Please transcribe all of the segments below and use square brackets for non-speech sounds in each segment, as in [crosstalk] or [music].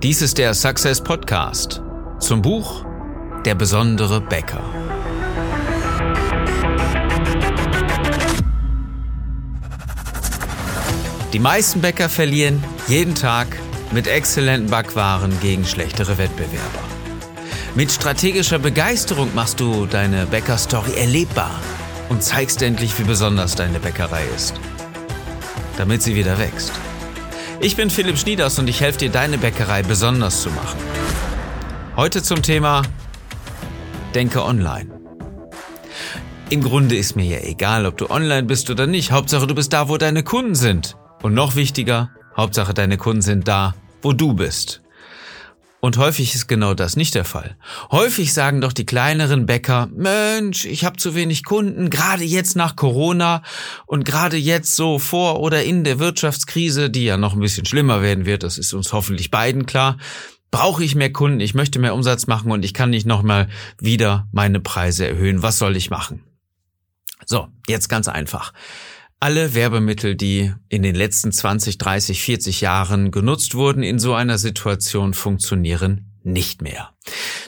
Dies ist der Success Podcast zum Buch Der besondere Bäcker. Die meisten Bäcker verlieren jeden Tag mit exzellenten Backwaren gegen schlechtere Wettbewerber. Mit strategischer Begeisterung machst du deine Bäckerstory erlebbar und zeigst endlich, wie besonders deine Bäckerei ist, damit sie wieder wächst. Ich bin Philipp Schnieders und ich helfe dir, deine Bäckerei besonders zu machen. Heute zum Thema Denke online. Im Grunde ist mir ja egal, ob du online bist oder nicht. Hauptsache, du bist da, wo deine Kunden sind. Und noch wichtiger, Hauptsache, deine Kunden sind da, wo du bist. Und häufig ist genau das nicht der Fall. Häufig sagen doch die kleineren Bäcker, Mensch, ich habe zu wenig Kunden, gerade jetzt nach Corona und gerade jetzt so vor oder in der Wirtschaftskrise, die ja noch ein bisschen schlimmer werden wird, das ist uns hoffentlich beiden klar, brauche ich mehr Kunden, ich möchte mehr Umsatz machen und ich kann nicht nochmal wieder meine Preise erhöhen. Was soll ich machen? So, jetzt ganz einfach. Alle Werbemittel, die in den letzten 20, 30, 40 Jahren genutzt wurden in so einer Situation, funktionieren nicht mehr.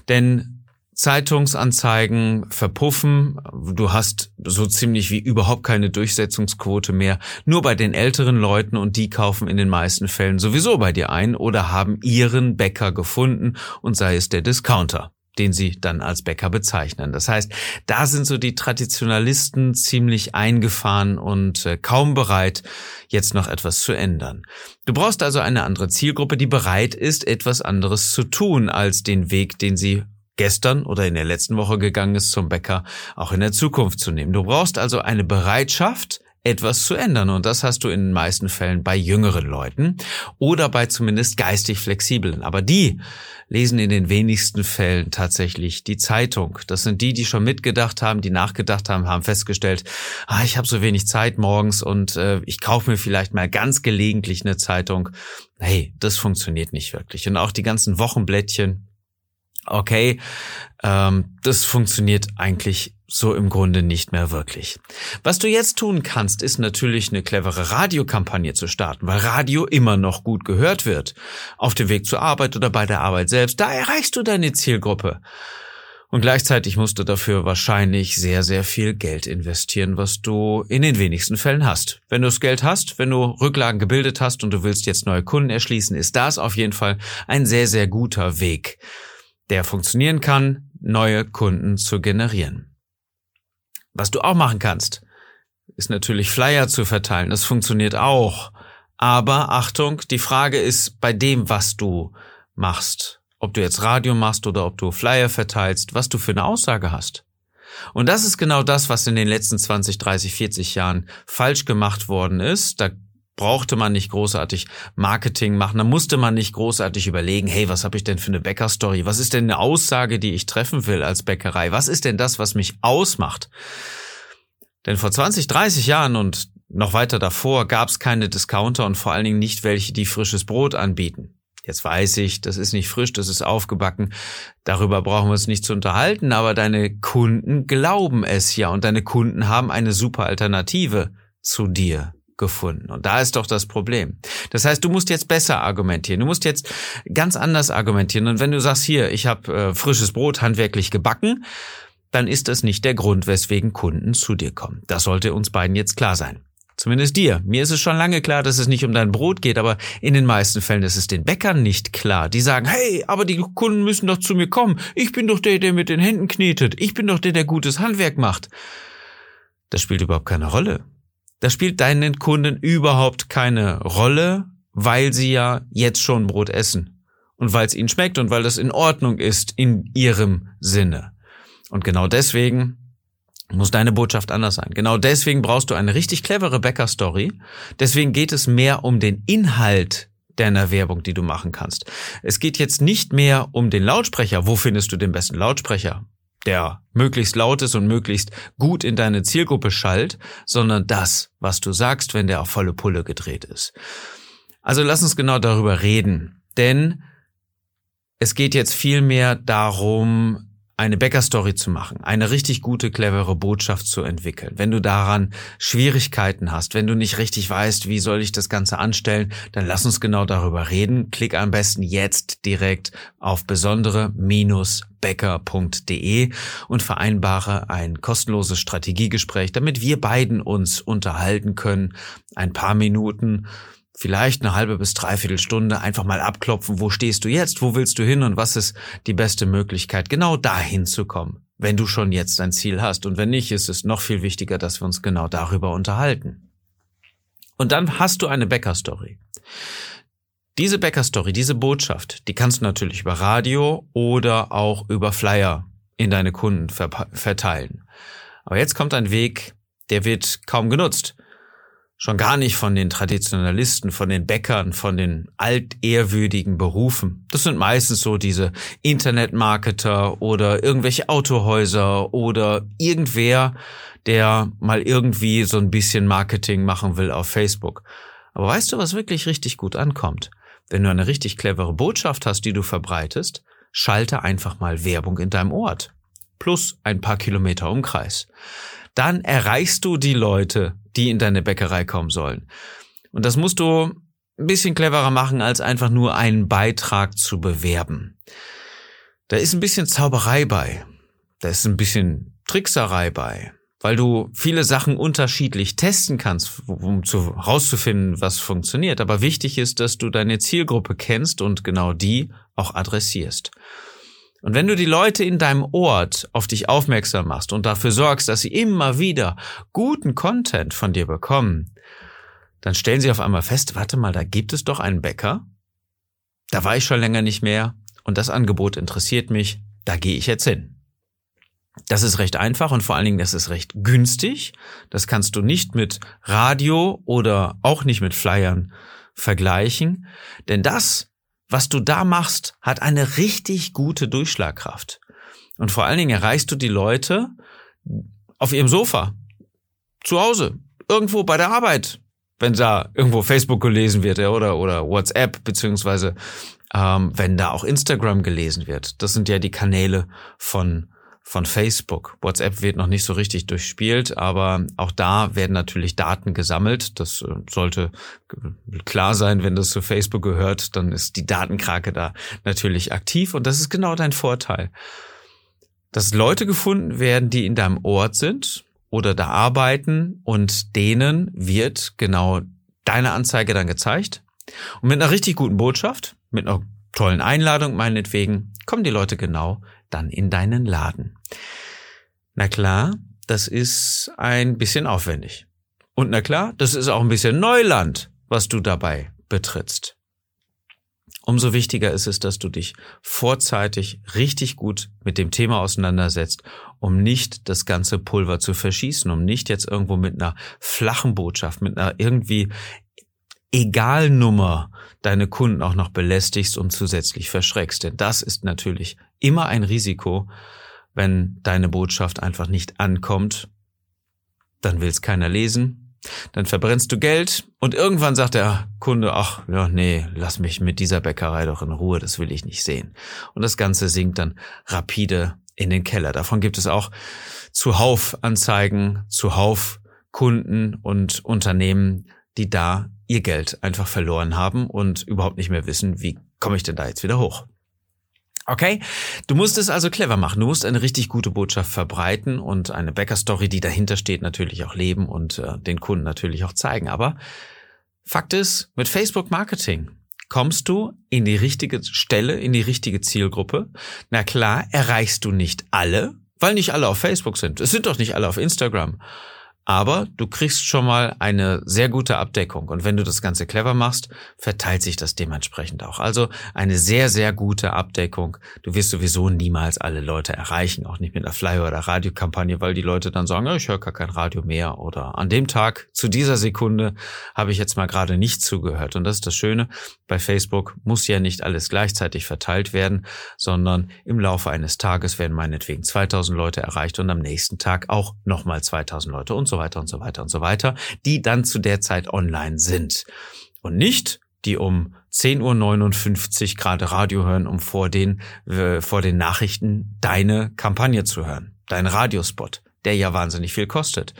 Denn Zeitungsanzeigen verpuffen, du hast so ziemlich wie überhaupt keine Durchsetzungsquote mehr, nur bei den älteren Leuten und die kaufen in den meisten Fällen sowieso bei dir ein oder haben ihren Bäcker gefunden und sei es der Discounter den sie dann als Bäcker bezeichnen. Das heißt, da sind so die Traditionalisten ziemlich eingefahren und äh, kaum bereit, jetzt noch etwas zu ändern. Du brauchst also eine andere Zielgruppe, die bereit ist, etwas anderes zu tun, als den Weg, den sie gestern oder in der letzten Woche gegangen ist zum Bäcker, auch in der Zukunft zu nehmen. Du brauchst also eine Bereitschaft, etwas zu ändern. Und das hast du in den meisten Fällen bei jüngeren Leuten oder bei zumindest geistig flexiblen. Aber die lesen in den wenigsten Fällen tatsächlich die Zeitung. Das sind die, die schon mitgedacht haben, die nachgedacht haben, haben festgestellt, ah, ich habe so wenig Zeit morgens und äh, ich kaufe mir vielleicht mal ganz gelegentlich eine Zeitung. Hey, das funktioniert nicht wirklich. Und auch die ganzen Wochenblättchen, okay, ähm, das funktioniert eigentlich so im Grunde nicht mehr wirklich. Was du jetzt tun kannst, ist natürlich eine clevere Radiokampagne zu starten, weil Radio immer noch gut gehört wird. Auf dem Weg zur Arbeit oder bei der Arbeit selbst, da erreichst du deine Zielgruppe. Und gleichzeitig musst du dafür wahrscheinlich sehr, sehr viel Geld investieren, was du in den wenigsten Fällen hast. Wenn du das Geld hast, wenn du Rücklagen gebildet hast und du willst jetzt neue Kunden erschließen, ist das auf jeden Fall ein sehr, sehr guter Weg, der funktionieren kann, neue Kunden zu generieren. Was du auch machen kannst, ist natürlich Flyer zu verteilen. Das funktioniert auch. Aber Achtung, die Frage ist bei dem, was du machst, ob du jetzt Radio machst oder ob du Flyer verteilst, was du für eine Aussage hast. Und das ist genau das, was in den letzten 20, 30, 40 Jahren falsch gemacht worden ist. Da brauchte man nicht großartig Marketing machen, da musste man nicht großartig überlegen, hey, was habe ich denn für eine Bäckerstory? Was ist denn eine Aussage, die ich treffen will als Bäckerei? Was ist denn das, was mich ausmacht? Denn vor 20, 30 Jahren und noch weiter davor gab es keine Discounter und vor allen Dingen nicht welche, die frisches Brot anbieten. Jetzt weiß ich, das ist nicht frisch, das ist aufgebacken. Darüber brauchen wir uns nicht zu unterhalten, aber deine Kunden glauben es ja und deine Kunden haben eine super Alternative zu dir gefunden. Und da ist doch das Problem. Das heißt, du musst jetzt besser argumentieren. Du musst jetzt ganz anders argumentieren. Und wenn du sagst, hier, ich habe äh, frisches Brot handwerklich gebacken, dann ist das nicht der Grund, weswegen Kunden zu dir kommen. Das sollte uns beiden jetzt klar sein. Zumindest dir. Mir ist es schon lange klar, dass es nicht um dein Brot geht, aber in den meisten Fällen ist es den Bäckern nicht klar. Die sagen, hey, aber die Kunden müssen doch zu mir kommen. Ich bin doch der, der mit den Händen knetet. Ich bin doch der, der gutes Handwerk macht. Das spielt überhaupt keine Rolle. Das spielt deinen Kunden überhaupt keine Rolle, weil sie ja jetzt schon Brot essen. Und weil es ihnen schmeckt und weil das in Ordnung ist in ihrem Sinne. Und genau deswegen muss deine Botschaft anders sein. Genau deswegen brauchst du eine richtig clevere Bäcker-Story. Deswegen geht es mehr um den Inhalt deiner Werbung, die du machen kannst. Es geht jetzt nicht mehr um den Lautsprecher. Wo findest du den besten Lautsprecher? Der möglichst laut ist und möglichst gut in deine Zielgruppe schallt, sondern das, was du sagst, wenn der auf volle Pulle gedreht ist. Also lass uns genau darüber reden, denn es geht jetzt viel mehr darum, eine Bäcker-Story zu machen, eine richtig gute, clevere Botschaft zu entwickeln, wenn du daran Schwierigkeiten hast, wenn du nicht richtig weißt, wie soll ich das Ganze anstellen, dann lass uns genau darüber reden. Klick am besten jetzt direkt auf besondere-bäcker.de und vereinbare ein kostenloses Strategiegespräch, damit wir beiden uns unterhalten können, ein paar Minuten vielleicht eine halbe bis dreiviertel Stunde einfach mal abklopfen, wo stehst du jetzt, wo willst du hin und was ist die beste Möglichkeit, genau dahin zu kommen, wenn du schon jetzt dein Ziel hast. Und wenn nicht, ist es noch viel wichtiger, dass wir uns genau darüber unterhalten. Und dann hast du eine Bäcker-Story. Diese Bäcker-Story, diese Botschaft, die kannst du natürlich über Radio oder auch über Flyer in deine Kunden verteilen. Aber jetzt kommt ein Weg, der wird kaum genutzt. Schon gar nicht von den Traditionalisten, von den Bäckern, von den altehrwürdigen Berufen. Das sind meistens so diese Internetmarketer oder irgendwelche Autohäuser oder irgendwer, der mal irgendwie so ein bisschen Marketing machen will auf Facebook. Aber weißt du, was wirklich richtig gut ankommt? Wenn du eine richtig clevere Botschaft hast, die du verbreitest, schalte einfach mal Werbung in deinem Ort. Plus ein paar Kilometer Umkreis dann erreichst du die Leute, die in deine Bäckerei kommen sollen. Und das musst du ein bisschen cleverer machen, als einfach nur einen Beitrag zu bewerben. Da ist ein bisschen Zauberei bei. Da ist ein bisschen Trickserei bei, weil du viele Sachen unterschiedlich testen kannst, um zu, herauszufinden, was funktioniert. Aber wichtig ist, dass du deine Zielgruppe kennst und genau die auch adressierst. Und wenn du die Leute in deinem Ort auf dich aufmerksam machst und dafür sorgst, dass sie immer wieder guten Content von dir bekommen, dann stellen sie auf einmal fest, warte mal, da gibt es doch einen Bäcker. Da war ich schon länger nicht mehr und das Angebot interessiert mich, da gehe ich jetzt hin. Das ist recht einfach und vor allen Dingen, das ist recht günstig. Das kannst du nicht mit Radio oder auch nicht mit Flyern vergleichen, denn das was du da machst, hat eine richtig gute Durchschlagkraft. Und vor allen Dingen erreichst du die Leute auf ihrem Sofa, zu Hause, irgendwo bei der Arbeit, wenn da irgendwo Facebook gelesen wird oder, oder WhatsApp, beziehungsweise ähm, wenn da auch Instagram gelesen wird. Das sind ja die Kanäle von von Facebook. WhatsApp wird noch nicht so richtig durchspielt, aber auch da werden natürlich Daten gesammelt. Das äh, sollte klar sein, wenn das zu Facebook gehört, dann ist die Datenkrake da natürlich aktiv und das ist genau dein Vorteil. Dass Leute gefunden werden, die in deinem Ort sind oder da arbeiten und denen wird genau deine Anzeige dann gezeigt. Und mit einer richtig guten Botschaft, mit einer tollen Einladung meinetwegen, kommen die Leute genau dann in deinen Laden. Na klar, das ist ein bisschen aufwendig. Und na klar, das ist auch ein bisschen Neuland, was du dabei betrittst. Umso wichtiger ist es, dass du dich vorzeitig richtig gut mit dem Thema auseinandersetzt, um nicht das ganze Pulver zu verschießen, um nicht jetzt irgendwo mit einer flachen Botschaft, mit einer irgendwie Egalnummer deine Kunden auch noch belästigst und zusätzlich verschreckst. Denn das ist natürlich immer ein Risiko, wenn deine Botschaft einfach nicht ankommt. Dann will es keiner lesen. Dann verbrennst du Geld und irgendwann sagt der Kunde, ach, ja, nee, lass mich mit dieser Bäckerei doch in Ruhe, das will ich nicht sehen. Und das Ganze sinkt dann rapide in den Keller. Davon gibt es auch zuhauf Anzeigen, zuhauf Kunden und Unternehmen, die da ihr Geld einfach verloren haben und überhaupt nicht mehr wissen, wie komme ich denn da jetzt wieder hoch. Okay, du musst es also clever machen. Du musst eine richtig gute Botschaft verbreiten und eine Bäcker-Story, die dahinter steht, natürlich auch leben und äh, den Kunden natürlich auch zeigen. Aber Fakt ist, mit Facebook Marketing kommst du in die richtige Stelle, in die richtige Zielgruppe. Na klar, erreichst du nicht alle, weil nicht alle auf Facebook sind. Es sind doch nicht alle auf Instagram aber du kriegst schon mal eine sehr gute Abdeckung. Und wenn du das Ganze clever machst, verteilt sich das dementsprechend auch. Also eine sehr, sehr gute Abdeckung. Du wirst sowieso niemals alle Leute erreichen, auch nicht mit einer Flyer- oder Radiokampagne, weil die Leute dann sagen, ich höre gar kein Radio mehr. Oder an dem Tag, zu dieser Sekunde, habe ich jetzt mal gerade nicht zugehört. Und das ist das Schöne. Bei Facebook muss ja nicht alles gleichzeitig verteilt werden, sondern im Laufe eines Tages werden meinetwegen 2000 Leute erreicht und am nächsten Tag auch nochmal 2000 Leute und so weiter und so weiter und so weiter, die dann zu der Zeit online sind. Und nicht die um 10.59 Uhr gerade Radio hören, um vor den, äh, vor den Nachrichten deine Kampagne zu hören, dein Radiospot, der ja wahnsinnig viel kostet.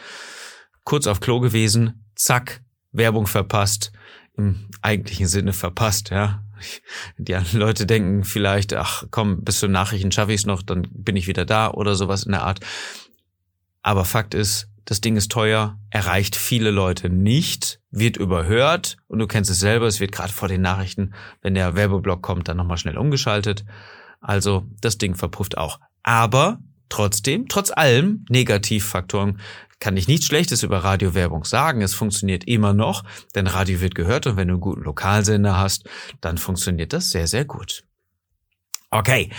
Kurz auf Klo gewesen, zack, Werbung verpasst, im eigentlichen Sinne verpasst, ja. [laughs] Die Leute denken vielleicht, ach komm, bis zu Nachrichten schaffe ich es noch, dann bin ich wieder da oder sowas in der Art. Aber Fakt ist, das Ding ist teuer, erreicht viele Leute nicht, wird überhört und du kennst es selber, es wird gerade vor den Nachrichten, wenn der Werbeblock kommt, dann nochmal schnell umgeschaltet. Also das Ding verpufft auch. Aber trotzdem, trotz allem Negativfaktoren, kann ich nichts Schlechtes über Radiowerbung sagen. Es funktioniert immer noch, denn Radio wird gehört und wenn du einen guten Lokalsender hast, dann funktioniert das sehr, sehr gut. Okay,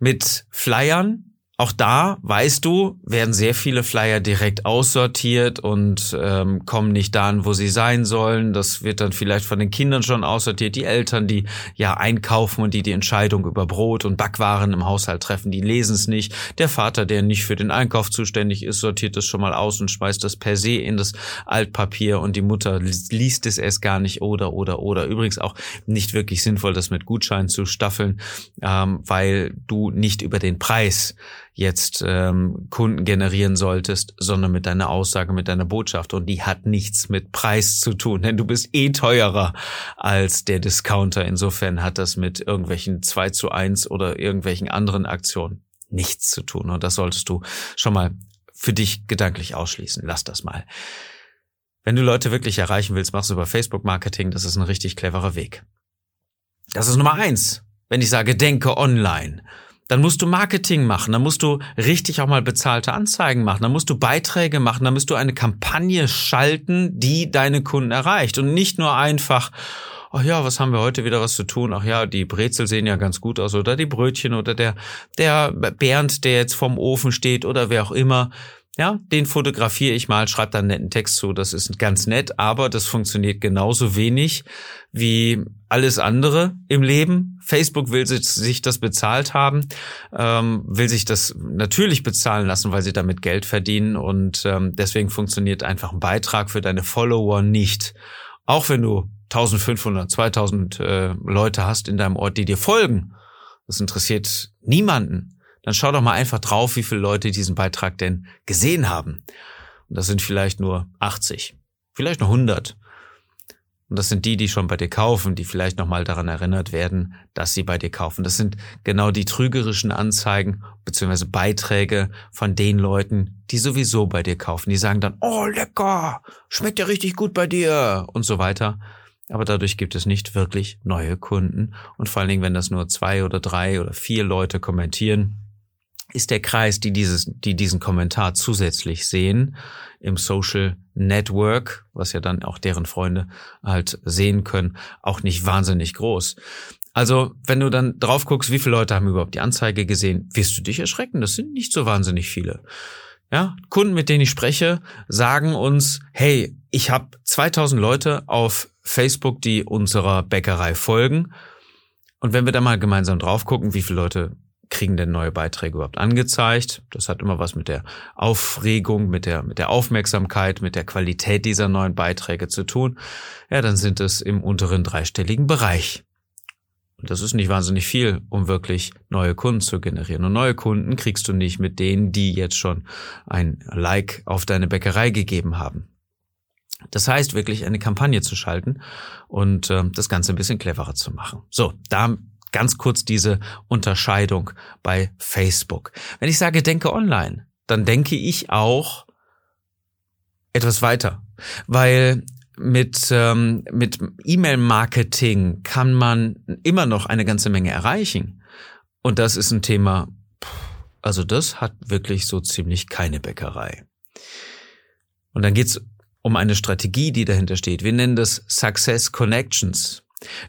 mit Flyern auch da, weißt du, werden sehr viele Flyer direkt aussortiert und ähm, kommen nicht dahin, wo sie sein sollen. Das wird dann vielleicht von den Kindern schon aussortiert. Die Eltern, die ja einkaufen und die die Entscheidung über Brot und Backwaren im Haushalt treffen, die lesen es nicht. Der Vater, der nicht für den Einkauf zuständig ist, sortiert es schon mal aus und schmeißt das per se in das Altpapier und die Mutter liest es erst gar nicht oder oder oder. Übrigens auch nicht wirklich sinnvoll, das mit Gutschein zu staffeln, ähm, weil du nicht über den Preis jetzt ähm, Kunden generieren solltest, sondern mit deiner Aussage, mit deiner Botschaft. Und die hat nichts mit Preis zu tun, denn du bist eh teurer als der Discounter. Insofern hat das mit irgendwelchen 2 zu 1 oder irgendwelchen anderen Aktionen nichts zu tun. Und das solltest du schon mal für dich gedanklich ausschließen. Lass das mal. Wenn du Leute wirklich erreichen willst, machst du über Facebook Marketing. Das ist ein richtig cleverer Weg. Das ist Nummer eins. Wenn ich sage, denke online dann musst du Marketing machen, dann musst du richtig auch mal bezahlte Anzeigen machen, dann musst du Beiträge machen, dann musst du eine Kampagne schalten, die deine Kunden erreicht und nicht nur einfach ach ja, was haben wir heute wieder was zu tun? Ach ja, die Brezel sehen ja ganz gut aus oder die Brötchen oder der, der Bernd, der jetzt vorm Ofen steht oder wer auch immer. Ja, den fotografiere ich mal, schreibe dann einen netten Text zu. Das ist ganz nett, aber das funktioniert genauso wenig wie alles andere im Leben. Facebook will sich das bezahlt haben, ähm, will sich das natürlich bezahlen lassen, weil sie damit Geld verdienen und ähm, deswegen funktioniert einfach ein Beitrag für deine Follower nicht. Auch wenn du 1500, 2000 äh, Leute hast in deinem Ort, die dir folgen. Das interessiert niemanden dann schau doch mal einfach drauf, wie viele Leute diesen Beitrag denn gesehen haben. Und das sind vielleicht nur 80, vielleicht nur 100. Und das sind die, die schon bei dir kaufen, die vielleicht nochmal daran erinnert werden, dass sie bei dir kaufen. Das sind genau die trügerischen Anzeigen bzw. Beiträge von den Leuten, die sowieso bei dir kaufen. Die sagen dann, oh lecker, schmeckt ja richtig gut bei dir und so weiter. Aber dadurch gibt es nicht wirklich neue Kunden. Und vor allen Dingen, wenn das nur zwei oder drei oder vier Leute kommentieren, ist der Kreis, die dieses, die diesen Kommentar zusätzlich sehen im Social Network, was ja dann auch deren Freunde halt sehen können, auch nicht wahnsinnig groß. Also, wenn du dann drauf guckst, wie viele Leute haben überhaupt die Anzeige gesehen, wirst du dich erschrecken. Das sind nicht so wahnsinnig viele. Ja, Kunden, mit denen ich spreche, sagen uns, hey, ich habe 2000 Leute auf Facebook, die unserer Bäckerei folgen. Und wenn wir da mal gemeinsam drauf gucken, wie viele Leute kriegen denn neue Beiträge überhaupt angezeigt? Das hat immer was mit der Aufregung, mit der, mit der Aufmerksamkeit, mit der Qualität dieser neuen Beiträge zu tun. Ja, dann sind es im unteren dreistelligen Bereich. Und das ist nicht wahnsinnig viel, um wirklich neue Kunden zu generieren. Und neue Kunden kriegst du nicht mit denen, die jetzt schon ein Like auf deine Bäckerei gegeben haben. Das heißt, wirklich eine Kampagne zu schalten und äh, das Ganze ein bisschen cleverer zu machen. So, da Ganz kurz diese Unterscheidung bei Facebook. Wenn ich sage, denke online, dann denke ich auch etwas weiter, weil mit, ähm, mit E-Mail-Marketing kann man immer noch eine ganze Menge erreichen. Und das ist ein Thema, also das hat wirklich so ziemlich keine Bäckerei. Und dann geht's um eine Strategie, die dahinter steht. Wir nennen das Success Connections.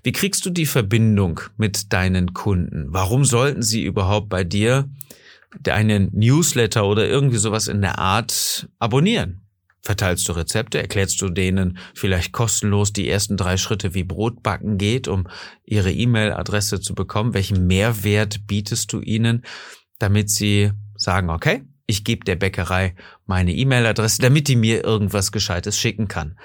Wie kriegst du die Verbindung mit deinen Kunden? Warum sollten sie überhaupt bei dir deinen Newsletter oder irgendwie sowas in der Art abonnieren? Verteilst du Rezepte? Erklärst du denen vielleicht kostenlos die ersten drei Schritte, wie Brotbacken geht, um ihre E-Mail-Adresse zu bekommen? Welchen Mehrwert bietest du ihnen, damit sie sagen, okay, ich gebe der Bäckerei meine E-Mail-Adresse, damit die mir irgendwas Gescheites schicken kann?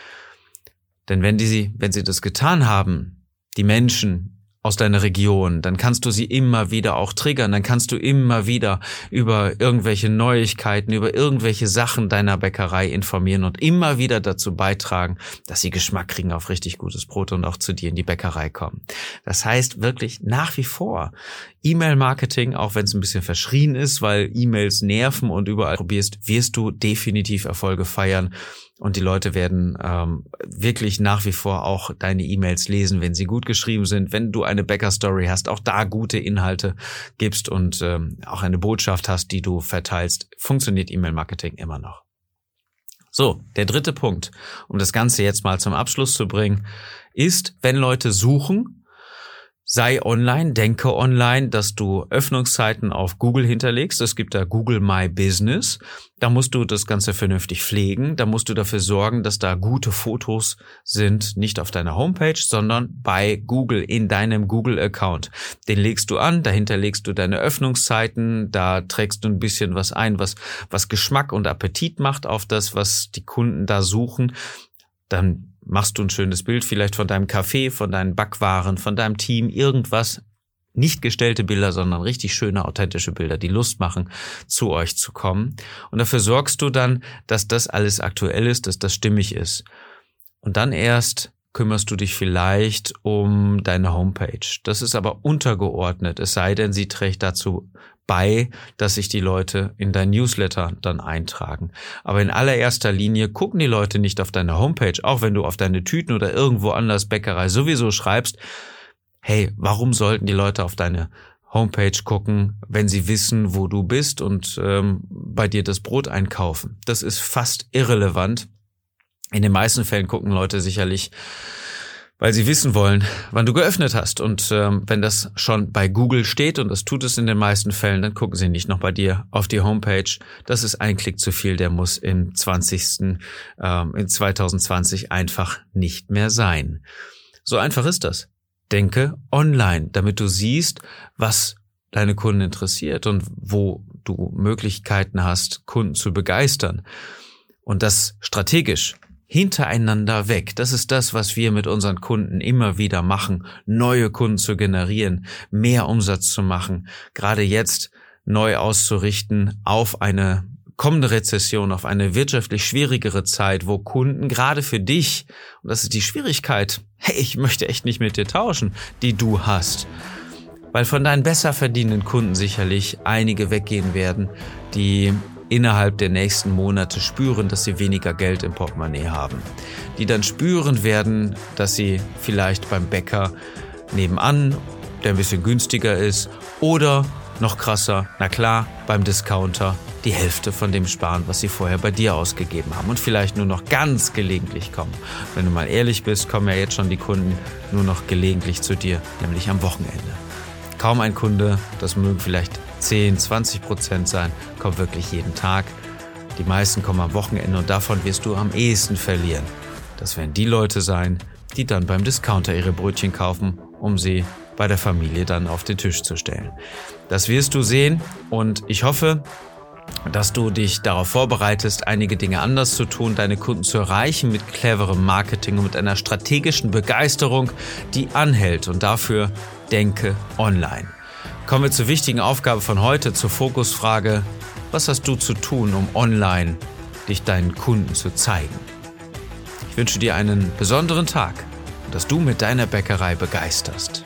Denn wenn die, wenn sie das getan haben, die Menschen, aus deiner Region, dann kannst du sie immer wieder auch triggern, dann kannst du immer wieder über irgendwelche Neuigkeiten, über irgendwelche Sachen deiner Bäckerei informieren und immer wieder dazu beitragen, dass sie Geschmack kriegen auf richtig gutes Brot und auch zu dir in die Bäckerei kommen. Das heißt wirklich nach wie vor E-Mail-Marketing, auch wenn es ein bisschen verschrien ist, weil E-Mails nerven und überall probierst, wirst du definitiv Erfolge feiern und die Leute werden ähm, wirklich nach wie vor auch deine E-Mails lesen, wenn sie gut geschrieben sind, wenn du eine Bäcker-Story hast, auch da gute Inhalte gibst und ähm, auch eine Botschaft hast, die du verteilst, funktioniert E-Mail-Marketing immer noch. So, der dritte Punkt, um das Ganze jetzt mal zum Abschluss zu bringen, ist, wenn Leute suchen, sei online, denke online, dass du Öffnungszeiten auf Google hinterlegst. Es gibt da Google My Business. Da musst du das Ganze vernünftig pflegen. Da musst du dafür sorgen, dass da gute Fotos sind, nicht auf deiner Homepage, sondern bei Google in deinem Google-Account. Den legst du an, dahinter legst du deine Öffnungszeiten, da trägst du ein bisschen was ein, was, was Geschmack und Appetit macht auf das, was die Kunden da suchen. Dann machst du ein schönes Bild vielleicht von deinem Café, von deinen Backwaren, von deinem Team, irgendwas. Nicht gestellte Bilder, sondern richtig schöne, authentische Bilder, die Lust machen, zu euch zu kommen. Und dafür sorgst du dann, dass das alles aktuell ist, dass das stimmig ist. Und dann erst kümmerst du dich vielleicht um deine Homepage. Das ist aber untergeordnet, es sei denn, sie trägt dazu bei, dass sich die Leute in dein Newsletter dann eintragen. Aber in allererster Linie gucken die Leute nicht auf deine Homepage, auch wenn du auf deine Tüten oder irgendwo anders Bäckerei sowieso schreibst. Hey, warum sollten die Leute auf deine Homepage gucken, wenn sie wissen, wo du bist und ähm, bei dir das Brot einkaufen? Das ist fast irrelevant. In den meisten Fällen gucken Leute sicherlich weil sie wissen wollen, wann du geöffnet hast. Und ähm, wenn das schon bei Google steht, und das tut es in den meisten Fällen, dann gucken sie nicht noch bei dir auf die Homepage. Das ist ein Klick zu viel, der muss im 20. Ähm, in 2020 einfach nicht mehr sein. So einfach ist das. Denke online, damit du siehst, was deine Kunden interessiert und wo du Möglichkeiten hast, Kunden zu begeistern. Und das strategisch hintereinander weg. Das ist das, was wir mit unseren Kunden immer wieder machen, neue Kunden zu generieren, mehr Umsatz zu machen, gerade jetzt neu auszurichten auf eine kommende Rezession, auf eine wirtschaftlich schwierigere Zeit, wo Kunden gerade für dich, und das ist die Schwierigkeit, hey, ich möchte echt nicht mit dir tauschen, die du hast. Weil von deinen besser verdienenden Kunden sicherlich einige weggehen werden, die innerhalb der nächsten Monate spüren, dass sie weniger Geld im Portemonnaie haben. Die dann spüren werden, dass sie vielleicht beim Bäcker nebenan, der ein bisschen günstiger ist, oder noch krasser, na klar, beim Discounter die Hälfte von dem sparen, was sie vorher bei dir ausgegeben haben und vielleicht nur noch ganz gelegentlich kommen. Wenn du mal ehrlich bist, kommen ja jetzt schon die Kunden nur noch gelegentlich zu dir, nämlich am Wochenende. Kaum ein Kunde, das mögen vielleicht 10, 20 Prozent sein, kommt wirklich jeden Tag. Die meisten kommen am Wochenende und davon wirst du am ehesten verlieren. Das werden die Leute sein, die dann beim Discounter ihre Brötchen kaufen, um sie bei der Familie dann auf den Tisch zu stellen. Das wirst du sehen und ich hoffe, dass du dich darauf vorbereitest, einige Dinge anders zu tun, deine Kunden zu erreichen mit cleverem Marketing und mit einer strategischen Begeisterung, die anhält. Und dafür denke online. Kommen wir zur wichtigen Aufgabe von heute, zur Fokusfrage, was hast du zu tun, um online dich deinen Kunden zu zeigen? Ich wünsche dir einen besonderen Tag und dass du mit deiner Bäckerei begeisterst.